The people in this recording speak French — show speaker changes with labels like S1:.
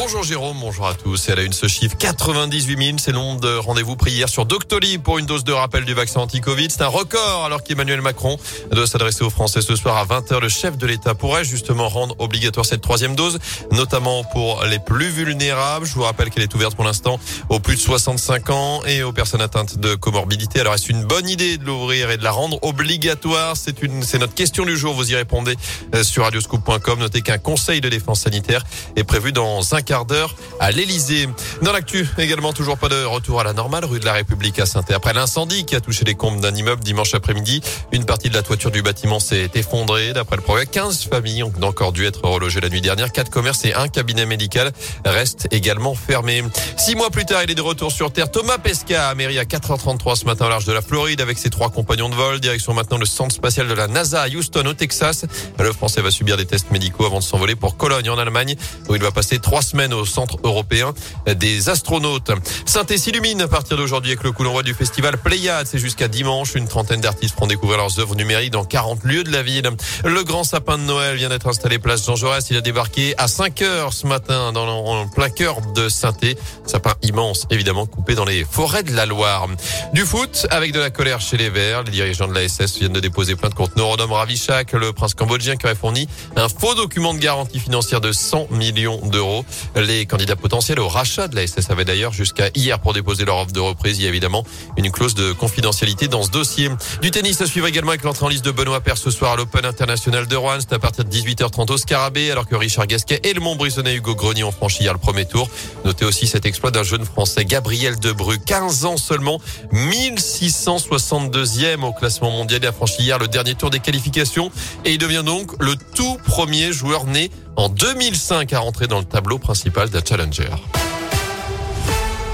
S1: Bonjour Jérôme, bonjour à tous. Elle a une ce chiffre 98 000. C'est le nombre de rendez-vous pris hier sur Doctolib pour une dose de rappel du vaccin anti-Covid. C'est un record alors qu'Emmanuel Macron doit s'adresser aux Français ce soir à 20h. Le chef de l'État pourrait justement rendre obligatoire cette troisième dose, notamment pour les plus vulnérables. Je vous rappelle qu'elle est ouverte pour l'instant aux plus de 65 ans et aux personnes atteintes de comorbidité. Alors est-ce une bonne idée de l'ouvrir et de la rendre obligatoire? C'est une, c'est notre question du jour. Vous y répondez euh, sur radioscoop.com. Notez qu'un conseil de défense sanitaire est prévu dans un quart d'heure à. Dans l'actu, également toujours pas de retour à la normale rue de la République à saint Après l'incendie qui a touché les combles d'un immeuble dimanche après-midi, une partie de la toiture du bâtiment s'est effondrée. D'après le progrès, 15 familles ont encore dû être relogées la nuit dernière. Quatre commerces et un cabinet médical restent également fermés. Six mois plus tard, il est de retour sur Terre. Thomas Pesca a mairie à 4h33 ce matin au large de la Floride avec ses trois compagnons de vol. Direction maintenant le centre spatial de la NASA à Houston au Texas. Le Français va subir des tests médicaux avant de s'envoler pour Cologne en Allemagne où il va passer trois semaines au Centre européen des astronautes. saint s'illumine à partir d'aujourd'hui avec le coup d'envoi du festival Pléiade. C'est jusqu'à dimanche. Une trentaine d'artistes pourront découvrir leurs œuvres numériques dans 40 lieux de la ville. Le grand sapin de Noël vient d'être installé place Jean Jaurès. Il a débarqué à 5 heures ce matin dans en plein cœur de saint Sapin immense, évidemment, coupé dans les forêts de la Loire. Du foot avec de la colère chez les Verts. Les dirigeants de la SS viennent de déposer plainte contre Norodom Ravichak, le prince cambodgien qui aurait fourni un faux document de garantie financière de 100 millions d'euros. Les candidats potentiels au rachat de la SS avaient d'ailleurs jusqu'à hier pour déposer leur offre de reprise. Il y a évidemment une clause de confidentialité dans ce dossier. Du tennis à suivre également avec l'entrée en liste de Benoît Paire ce soir à l'Open International de Rouen. C'est à partir de 18h30 au Scarabée alors que Richard Gasquet et le Montbrissonnais Hugo Grenier ont franchi hier le premier tour. Notez aussi cet exploit d'un jeune français Gabriel Debru, 15 ans seulement, 1662e au classement mondial. Il a franchi hier le dernier tour des qualifications et il devient donc le tout premier joueur né en 2005 à rentrer dans le tableau principal d'un Challenger.